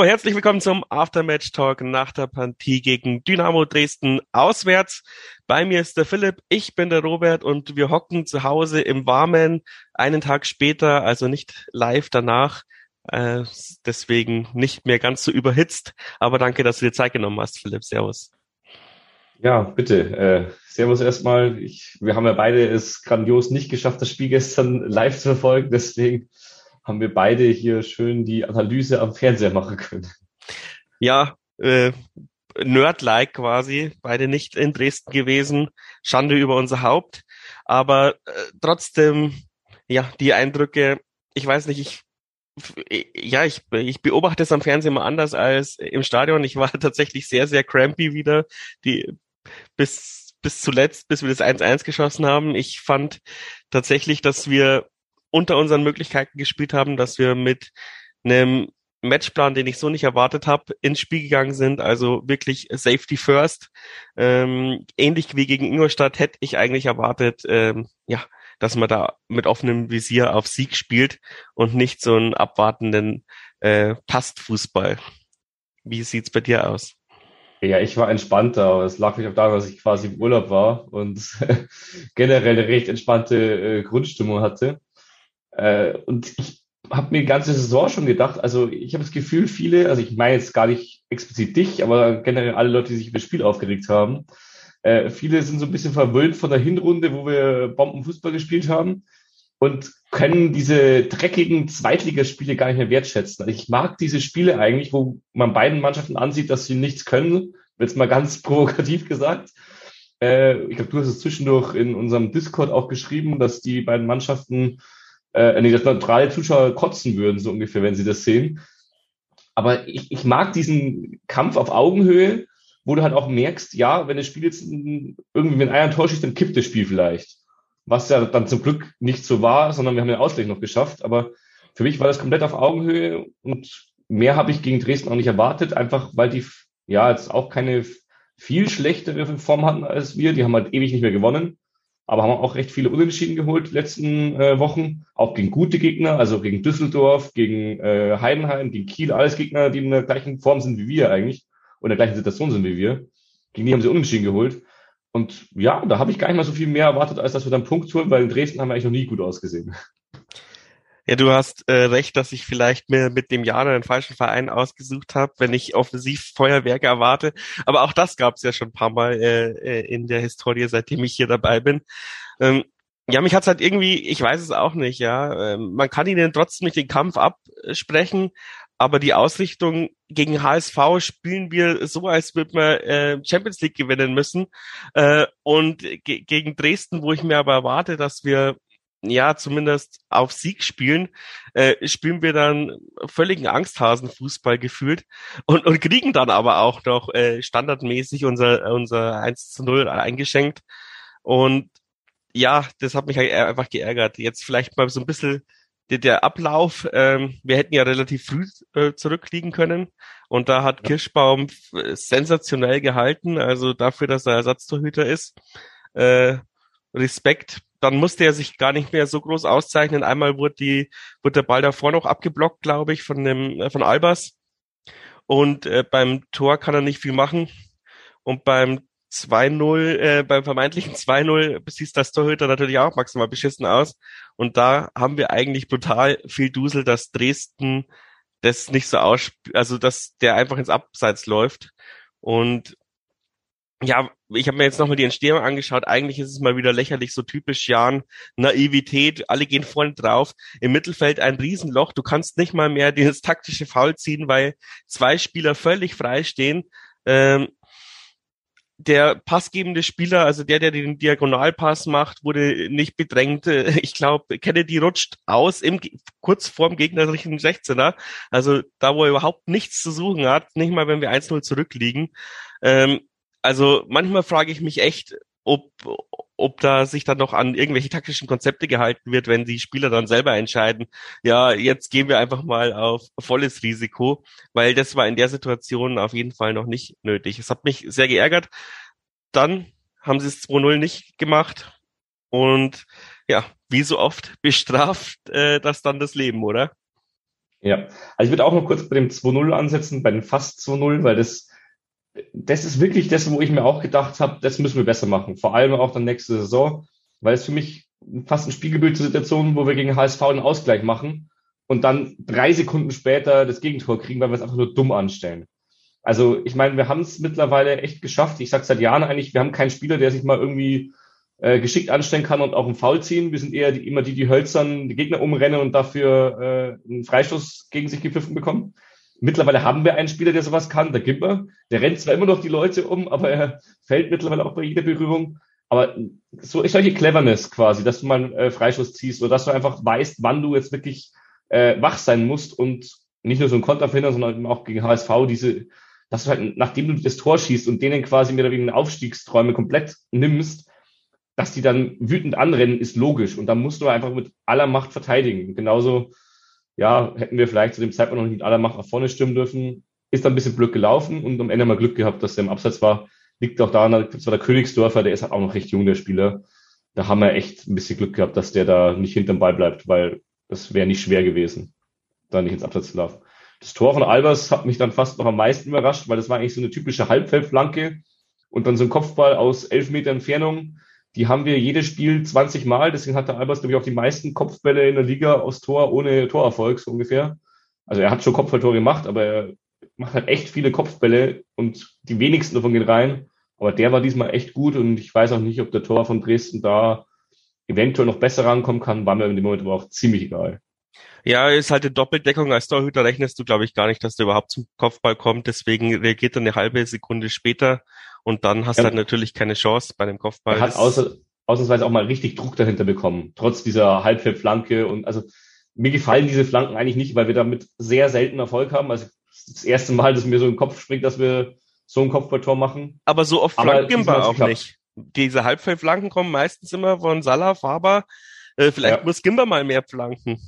So, herzlich willkommen zum Aftermatch Talk nach der Partie gegen Dynamo Dresden auswärts. Bei mir ist der Philipp, ich bin der Robert und wir hocken zu Hause im Warmen einen Tag später, also nicht live danach. Äh, deswegen nicht mehr ganz so überhitzt. Aber danke, dass du dir Zeit genommen hast, Philipp. Servus. Ja, bitte. Äh, servus erstmal. Ich, wir haben ja beide es grandios nicht geschafft, das Spiel gestern live zu verfolgen. Deswegen haben wir beide hier schön die Analyse am Fernseher machen können. Ja, äh, Nerd-like quasi, beide nicht in Dresden gewesen, Schande über unser Haupt, aber äh, trotzdem, ja, die Eindrücke, ich weiß nicht, ich ja, ich, ich beobachte es am Fernsehen mal anders als im Stadion. Ich war tatsächlich sehr, sehr crampy wieder, die bis, bis zuletzt, bis wir das 1-1 geschossen haben. Ich fand tatsächlich, dass wir unter unseren Möglichkeiten gespielt haben, dass wir mit einem Matchplan, den ich so nicht erwartet habe, ins Spiel gegangen sind. Also wirklich Safety First. Ähm, ähnlich wie gegen Ingolstadt hätte ich eigentlich erwartet, ähm, ja, dass man da mit offenem Visier auf Sieg spielt und nicht so einen abwartenden äh, Pastfußball. Wie sieht's bei dir aus? Ja, ich war entspannter, aber es lag nicht daran, dass ich quasi im Urlaub war und generell eine recht entspannte äh, Grundstimmung hatte. Äh, und ich habe mir die ganze Saison schon gedacht, also ich habe das Gefühl, viele, also ich meine jetzt gar nicht explizit dich, aber generell alle Leute, die sich über das Spiel aufgeregt haben, äh, viele sind so ein bisschen verwöhnt von der Hinrunde, wo wir Bombenfußball gespielt haben und können diese dreckigen Zweitligaspiele gar nicht mehr wertschätzen. Also ich mag diese Spiele eigentlich, wo man beiden Mannschaften ansieht, dass sie nichts können, jetzt mal ganz provokativ gesagt. Äh, ich glaube, du hast es zwischendurch in unserem Discord auch geschrieben, dass die beiden Mannschaften äh, nee, dass neutrale Zuschauer kotzen würden, so ungefähr, wenn sie das sehen. Aber ich, ich mag diesen Kampf auf Augenhöhe, wo du halt auch merkst, ja, wenn das Spiel jetzt irgendwie, wenn einer ein Tor schießt, dann kippt das Spiel vielleicht. Was ja dann zum Glück nicht so war, sondern wir haben den Ausgleich noch geschafft. Aber für mich war das komplett auf Augenhöhe und mehr habe ich gegen Dresden auch nicht erwartet, einfach weil die ja jetzt auch keine viel schlechtere Form hatten als wir. Die haben halt ewig nicht mehr gewonnen aber haben auch recht viele Unentschieden geholt die letzten äh, Wochen, auch gegen gute Gegner, also gegen Düsseldorf, gegen äh, Heidenheim, gegen Kiel, alles Gegner, die in der gleichen Form sind wie wir eigentlich und in der gleichen Situation sind wie wir. Gegen die haben sie Unentschieden geholt. Und ja, da habe ich gar nicht mal so viel mehr erwartet, als dass wir dann Punkt holen, weil in Dresden haben wir eigentlich noch nie gut ausgesehen. Ja, du hast äh, recht, dass ich vielleicht mir mit dem Jahr einen falschen Verein ausgesucht habe, wenn ich offensiv Feuerwerke erwarte. Aber auch das gab es ja schon ein paar Mal äh, äh, in der Historie, seitdem ich hier dabei bin. Ähm, ja, mich hat's halt irgendwie, ich weiß es auch nicht, ja. Ähm, man kann ihnen trotzdem nicht den Kampf absprechen, aber die Ausrichtung gegen HSV spielen wir so, als würden wir äh, Champions League gewinnen müssen. Äh, und ge gegen Dresden, wo ich mir aber erwarte, dass wir ja, zumindest auf Sieg spielen, äh, spielen wir dann völligen Angsthasenfußball gefühlt und, und kriegen dann aber auch noch äh, standardmäßig unser, unser 1 zu 0 eingeschenkt. Und ja, das hat mich halt einfach geärgert. Jetzt vielleicht mal so ein bisschen der, der Ablauf. Ähm, wir hätten ja relativ früh äh, zurückliegen können und da hat ja. Kirschbaum sensationell gehalten, also dafür, dass er Ersatztorhüter ist. Äh, Respekt dann musste er sich gar nicht mehr so groß auszeichnen. Einmal wurde die, wurde der Ball davor noch abgeblockt, glaube ich, von dem, äh, von Albers. Und äh, beim Tor kann er nicht viel machen. Und beim 2-0, äh, beim vermeintlichen 2-0 sieht das Torhüter natürlich auch maximal beschissen aus. Und da haben wir eigentlich brutal viel Dusel, dass Dresden das nicht so aus, also dass der einfach ins Abseits läuft. Und ja, ich habe mir jetzt nochmal die Entstehung angeschaut. Eigentlich ist es mal wieder lächerlich, so typisch Jan, Naivität, alle gehen vorne drauf. Im Mittelfeld ein Riesenloch. Du kannst nicht mal mehr dieses taktische Foul ziehen, weil zwei Spieler völlig frei stehen. Ähm, der passgebende Spieler, also der, der den Diagonalpass macht, wurde nicht bedrängt. Ich glaube, Kennedy rutscht aus im, kurz vorm gegnerischen 16er. Also da, wo er überhaupt nichts zu suchen hat, nicht mal wenn wir 1-0 zurückliegen. Ähm, also manchmal frage ich mich echt, ob, ob da sich dann noch an irgendwelche taktischen Konzepte gehalten wird, wenn die Spieler dann selber entscheiden, ja, jetzt gehen wir einfach mal auf volles Risiko, weil das war in der Situation auf jeden Fall noch nicht nötig. Es hat mich sehr geärgert. Dann haben sie es 2-0 nicht gemacht und ja, wie so oft bestraft äh, das dann das Leben, oder? Ja, also ich würde auch noch kurz bei dem 2-0 ansetzen, bei den fast 2-0, weil das, das ist wirklich das, wo ich mir auch gedacht habe, das müssen wir besser machen. Vor allem auch dann nächste Saison, weil es für mich fast ein Spiegelbild zur Situation, wo wir gegen HSV einen Ausgleich machen und dann drei Sekunden später das Gegentor kriegen, weil wir es einfach nur dumm anstellen. Also ich meine, wir haben es mittlerweile echt geschafft. Ich sage seit Jahren eigentlich, wir haben keinen Spieler, der sich mal irgendwie äh, geschickt anstellen kann und auch einen Foul ziehen. Wir sind eher die, immer die, die hölzern die Gegner umrennen und dafür äh, einen Freistoß gegen sich gepfiffen bekommen. Mittlerweile haben wir einen Spieler, der sowas kann, der Gimper. Der rennt zwar immer noch die Leute um, aber er fällt mittlerweile auch bei jeder Berührung. Aber so ist solche Cleverness quasi, dass du mal einen äh, Freischuss ziehst oder dass du einfach weißt, wann du jetzt wirklich äh, wach sein musst und nicht nur so ein Konter verhindern, sondern auch gegen HSV diese, dass du halt, nachdem du das Tor schießt und denen quasi mehr oder weniger Aufstiegsträume komplett nimmst, dass die dann wütend anrennen, ist logisch. Und dann musst du einfach mit aller Macht verteidigen. genauso, ja, hätten wir vielleicht zu dem Zeitpunkt noch nicht mit aller Macht nach vorne stimmen dürfen. Ist dann ein bisschen Glück gelaufen und am Ende mal Glück gehabt, dass der im Abseits war. Liegt auch daran, das war der Königsdörfer, der ist halt auch noch recht jung, der Spieler. Da haben wir echt ein bisschen Glück gehabt, dass der da nicht hinterm Ball bleibt, weil das wäre nicht schwer gewesen, da nicht ins Abseits zu laufen. Das Tor von Albers hat mich dann fast noch am meisten überrascht, weil das war eigentlich so eine typische Halbfeldflanke und dann so ein Kopfball aus elf Meter Entfernung die haben wir jedes Spiel 20 Mal. Deswegen hat der Albers, glaube ich, auch die meisten Kopfbälle in der Liga aus Tor ohne Torerfolg, so ungefähr. Also er hat schon Kopfballtore gemacht, aber er macht halt echt viele Kopfbälle und die wenigsten davon gehen rein. Aber der war diesmal echt gut und ich weiß auch nicht, ob der Tor von Dresden da eventuell noch besser rankommen kann. War mir in dem Moment aber auch ziemlich egal. Ja, ist halt eine Doppeldeckung. Als Torhüter rechnest du, glaube ich, gar nicht, dass der überhaupt zum Kopfball kommt. Deswegen reagiert er eine halbe Sekunde später und dann hast du halt natürlich keine Chance bei dem Kopfball. Er hat außer, ausnahmsweise auch mal richtig Druck dahinter bekommen, trotz dieser Halbfeldflanke. Und also mir gefallen diese Flanken eigentlich nicht, weil wir damit sehr selten Erfolg haben. Also das erste Mal, dass mir so im Kopf springt, dass wir so ein Kopfballtor machen. Aber so oft flanken wir auch nicht. Diese Halbfeldflanken kommen meistens immer von Salah, Faber. Äh, vielleicht ja. muss Gimber mal mehr flanken.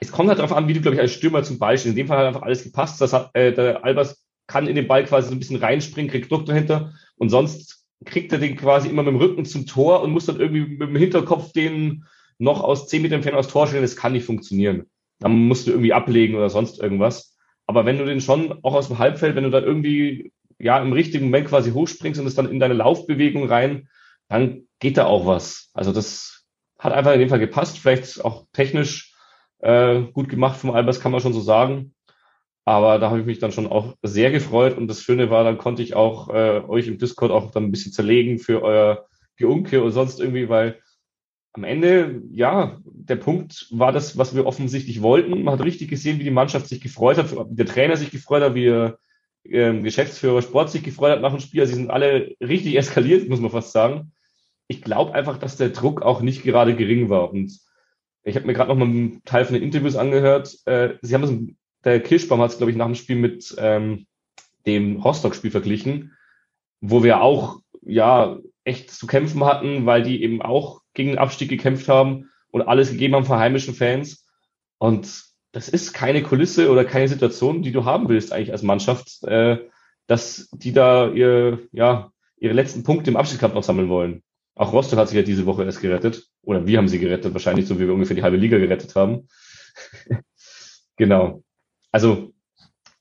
Es kommt halt darauf an, wie du, glaube ich, als Stürmer zum Beispiel. In dem Fall hat einfach alles gepasst. Das hat, äh, der Albers kann in den Ball quasi so ein bisschen reinspringen, kriegt Druck dahinter und sonst kriegt er den quasi immer mit dem Rücken zum Tor und muss dann irgendwie mit dem Hinterkopf den noch aus zehn Metern entfernt aus Tor stellen. Das kann nicht funktionieren. Dann musst du irgendwie ablegen oder sonst irgendwas. Aber wenn du den schon auch aus dem Halbfeld, wenn du dann irgendwie ja im richtigen Moment quasi hochspringst und es dann in deine Laufbewegung rein, dann geht da auch was. Also das hat einfach in dem Fall gepasst. Vielleicht auch technisch äh, gut gemacht vom Albers, kann man schon so sagen. Aber da habe ich mich dann schon auch sehr gefreut. Und das Schöne war, dann konnte ich auch äh, euch im Discord auch dann ein bisschen zerlegen für euer Geunke und sonst irgendwie, weil am Ende, ja, der Punkt war das, was wir offensichtlich wollten. Man hat richtig gesehen, wie die Mannschaft sich gefreut hat, wie der Trainer sich gefreut hat, wie der äh, Geschäftsführer Sport sich gefreut hat nach dem Spiel. Sie sind alle richtig eskaliert, muss man fast sagen. Ich glaube einfach, dass der Druck auch nicht gerade gering war. Und ich habe mir gerade noch mal einen Teil von den Interviews angehört. Äh, sie haben es der Kirschbaum hat es, glaube ich, nach dem Spiel mit ähm, dem Rostock-Spiel verglichen, wo wir auch ja echt zu kämpfen hatten, weil die eben auch gegen den Abstieg gekämpft haben und alles gegeben haben für heimischen Fans. Und das ist keine Kulisse oder keine Situation, die du haben willst eigentlich als Mannschaft, äh, dass die da ihr, ja, ihre letzten Punkte im Abstiegskampf noch sammeln wollen. Auch Rostock hat sich ja diese Woche erst gerettet. Oder wir haben sie gerettet, wahrscheinlich so wie wir ungefähr die halbe Liga gerettet haben. genau also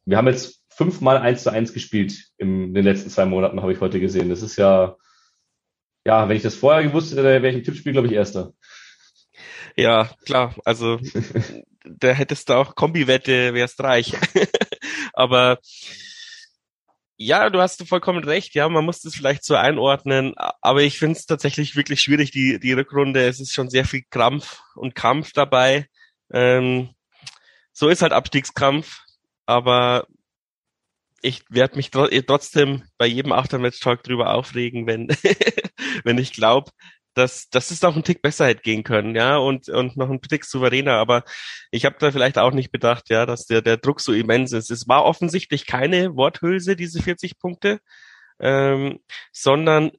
wir haben jetzt fünfmal eins zu eins gespielt in den letzten zwei Monaten, habe ich heute gesehen. Das ist ja, ja, wenn ich das vorher gewusst hätte, wäre ich im Tippspiel, glaube ich, Erster. Ja, klar. Also da hättest du auch Kombi-Wette, wärst reich. Aber ja, du hast vollkommen recht. Ja, man muss das vielleicht so einordnen. Aber ich finde es tatsächlich wirklich schwierig, die, die Rückrunde. Es ist schon sehr viel Krampf und Kampf dabei. Ähm, so ist halt Abstiegskampf, aber ich werde mich eh trotzdem bei jedem Aftermatch-Talk drüber aufregen, wenn, wenn ich glaube, dass, dass es auch ein Tick besser hätte gehen können, ja, und, und noch ein Tick souveräner, aber ich habe da vielleicht auch nicht bedacht, ja, dass der, der Druck so immens ist. Es war offensichtlich keine Worthülse, diese 40 Punkte, ähm, sondern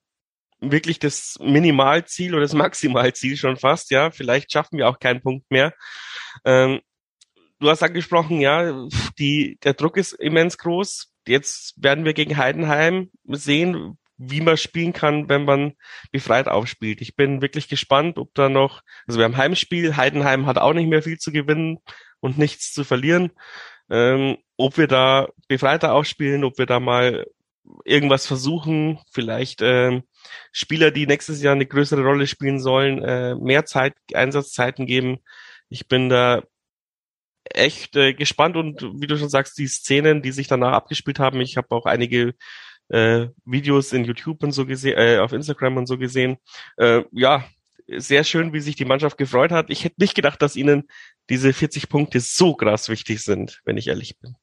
wirklich das Minimalziel oder das Maximalziel schon fast, ja, vielleicht schaffen wir auch keinen Punkt mehr. Ähm, du hast angesprochen, ja, die, der Druck ist immens groß. Jetzt werden wir gegen Heidenheim sehen, wie man spielen kann, wenn man befreit aufspielt. Ich bin wirklich gespannt, ob da noch, also wir haben Heimspiel, Heidenheim hat auch nicht mehr viel zu gewinnen, und nichts zu verlieren. Ähm, ob wir da befreiter aufspielen, ob wir da mal irgendwas versuchen, vielleicht ähm, Spieler, die nächstes Jahr eine größere Rolle spielen sollen, äh, mehr Zeit, Einsatzzeiten geben. Ich bin da echt äh, gespannt und wie du schon sagst, die Szenen, die sich danach abgespielt haben, ich habe auch einige äh, Videos in YouTube und so gesehen, äh, auf Instagram und so gesehen. Äh, ja, sehr schön, wie sich die Mannschaft gefreut hat. Ich hätte nicht gedacht, dass ihnen diese 40 Punkte so krass wichtig sind, wenn ich ehrlich bin.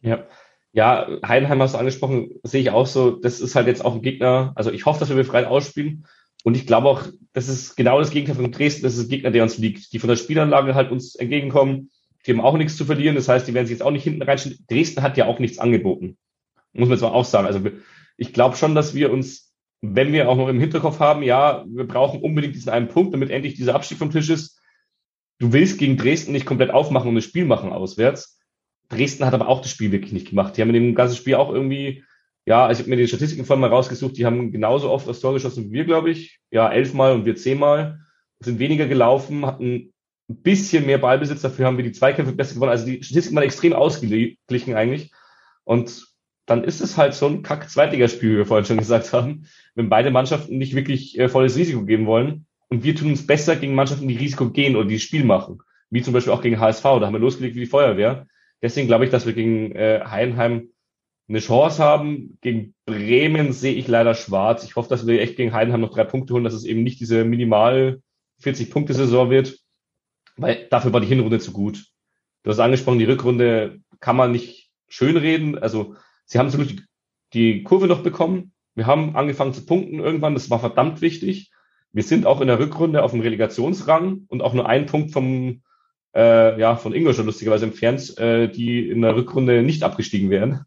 Ja. Ja, Heidenheim hast du angesprochen, sehe ich auch so. Das ist halt jetzt auch ein Gegner. Also ich hoffe, dass wir befreit ausspielen. Und ich glaube auch, das ist genau das Gegenteil von Dresden. Das ist ein Gegner, der uns liegt, die von der Spielanlage halt uns entgegenkommen. Die haben auch nichts zu verlieren. Das heißt, die werden sich jetzt auch nicht hinten reinstellen. Dresden hat ja auch nichts angeboten. Muss man jetzt mal auch sagen. Also ich glaube schon, dass wir uns, wenn wir auch noch im Hinterkopf haben, ja, wir brauchen unbedingt diesen einen Punkt, damit endlich dieser Abstieg vom Tisch ist. Du willst gegen Dresden nicht komplett aufmachen und ein Spiel machen auswärts. Dresden hat aber auch das Spiel wirklich nicht gemacht. Die haben in dem ganzen Spiel auch irgendwie, ja, also ich habe mir die Statistiken vorhin mal rausgesucht, die haben genauso oft das Tor geschossen wie wir, glaube ich. Ja, elfmal und wir zehnmal. Sind weniger gelaufen, hatten ein bisschen mehr Ballbesitz, dafür haben wir die Zweikämpfe besser gewonnen. Also die Statistiken waren extrem ausgeglichen eigentlich. Und dann ist es halt so ein Kack-Zweitligaspiel, wie wir vorhin schon gesagt haben, wenn beide Mannschaften nicht wirklich äh, volles Risiko geben wollen. Und wir tun uns besser gegen Mannschaften, die Risiko gehen oder die Spiel machen. Wie zum Beispiel auch gegen HSV. Da haben wir losgelegt wie die Feuerwehr. Deswegen glaube ich, dass wir gegen äh, Heidenheim eine Chance haben. Gegen Bremen sehe ich leider schwarz. Ich hoffe, dass wir echt gegen Heidenheim noch drei Punkte holen, dass es eben nicht diese minimal 40-Punkte-Saison wird, weil dafür war die Hinrunde zu gut. Du hast angesprochen, die Rückrunde kann man nicht schönreden. Also sie haben zum Glück die Kurve noch bekommen. Wir haben angefangen zu punkten irgendwann. Das war verdammt wichtig. Wir sind auch in der Rückrunde auf dem Relegationsrang und auch nur ein Punkt vom äh, ja, von Ingolstadt lustigerweise entfernt, äh, die in der Rückrunde nicht abgestiegen wären.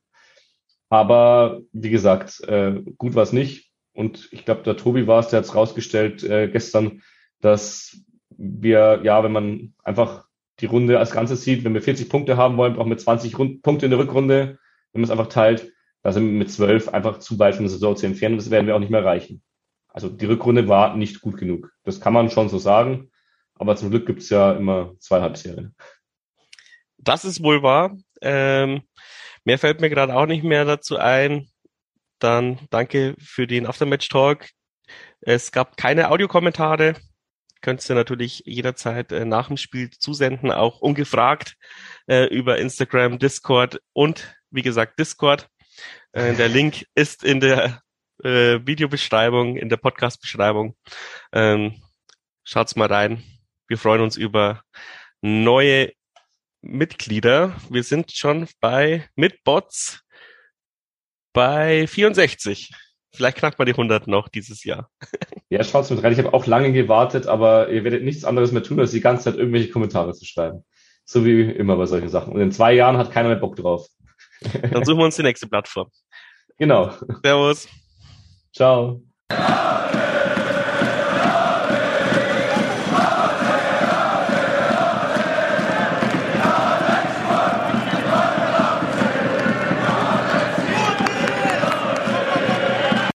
Aber wie gesagt, äh, gut war es nicht. Und ich glaube, der Tobi war es, der hat es rausgestellt äh, gestern, dass wir, ja, wenn man einfach die Runde als Ganzes sieht, wenn wir 40 Punkte haben wollen, brauchen wir 20 Rund Punkte in der Rückrunde. Wenn man es einfach teilt, da sind wir mit 12 einfach zu weit von der Saison zu entfernen. Das werden wir auch nicht mehr erreichen. Also die Rückrunde war nicht gut genug. Das kann man schon so sagen. Aber zum Glück gibt's ja immer zwei Halbserien. Das ist wohl wahr. Ähm, mehr fällt mir gerade auch nicht mehr dazu ein. Dann danke für den Aftermatch-Talk. Es gab keine Audiokommentare. Könntest du natürlich jederzeit äh, nach dem Spiel zusenden, auch ungefragt äh, über Instagram, Discord und wie gesagt Discord. Äh, der Link ist in der äh, Videobeschreibung, in der Podcast-Beschreibung. Ähm, schaut's mal rein. Wir freuen uns über neue Mitglieder. Wir sind schon bei mit Bots bei 64. Vielleicht knackt man die 100 noch dieses Jahr. Ja, schaut's mit rein. Ich habe auch lange gewartet, aber ihr werdet nichts anderes mehr tun, als die ganze Zeit irgendwelche Kommentare zu schreiben. So wie immer bei solchen Sachen. Und in zwei Jahren hat keiner mehr Bock drauf. Dann suchen wir uns die nächste Plattform. Genau. Servus. Ciao.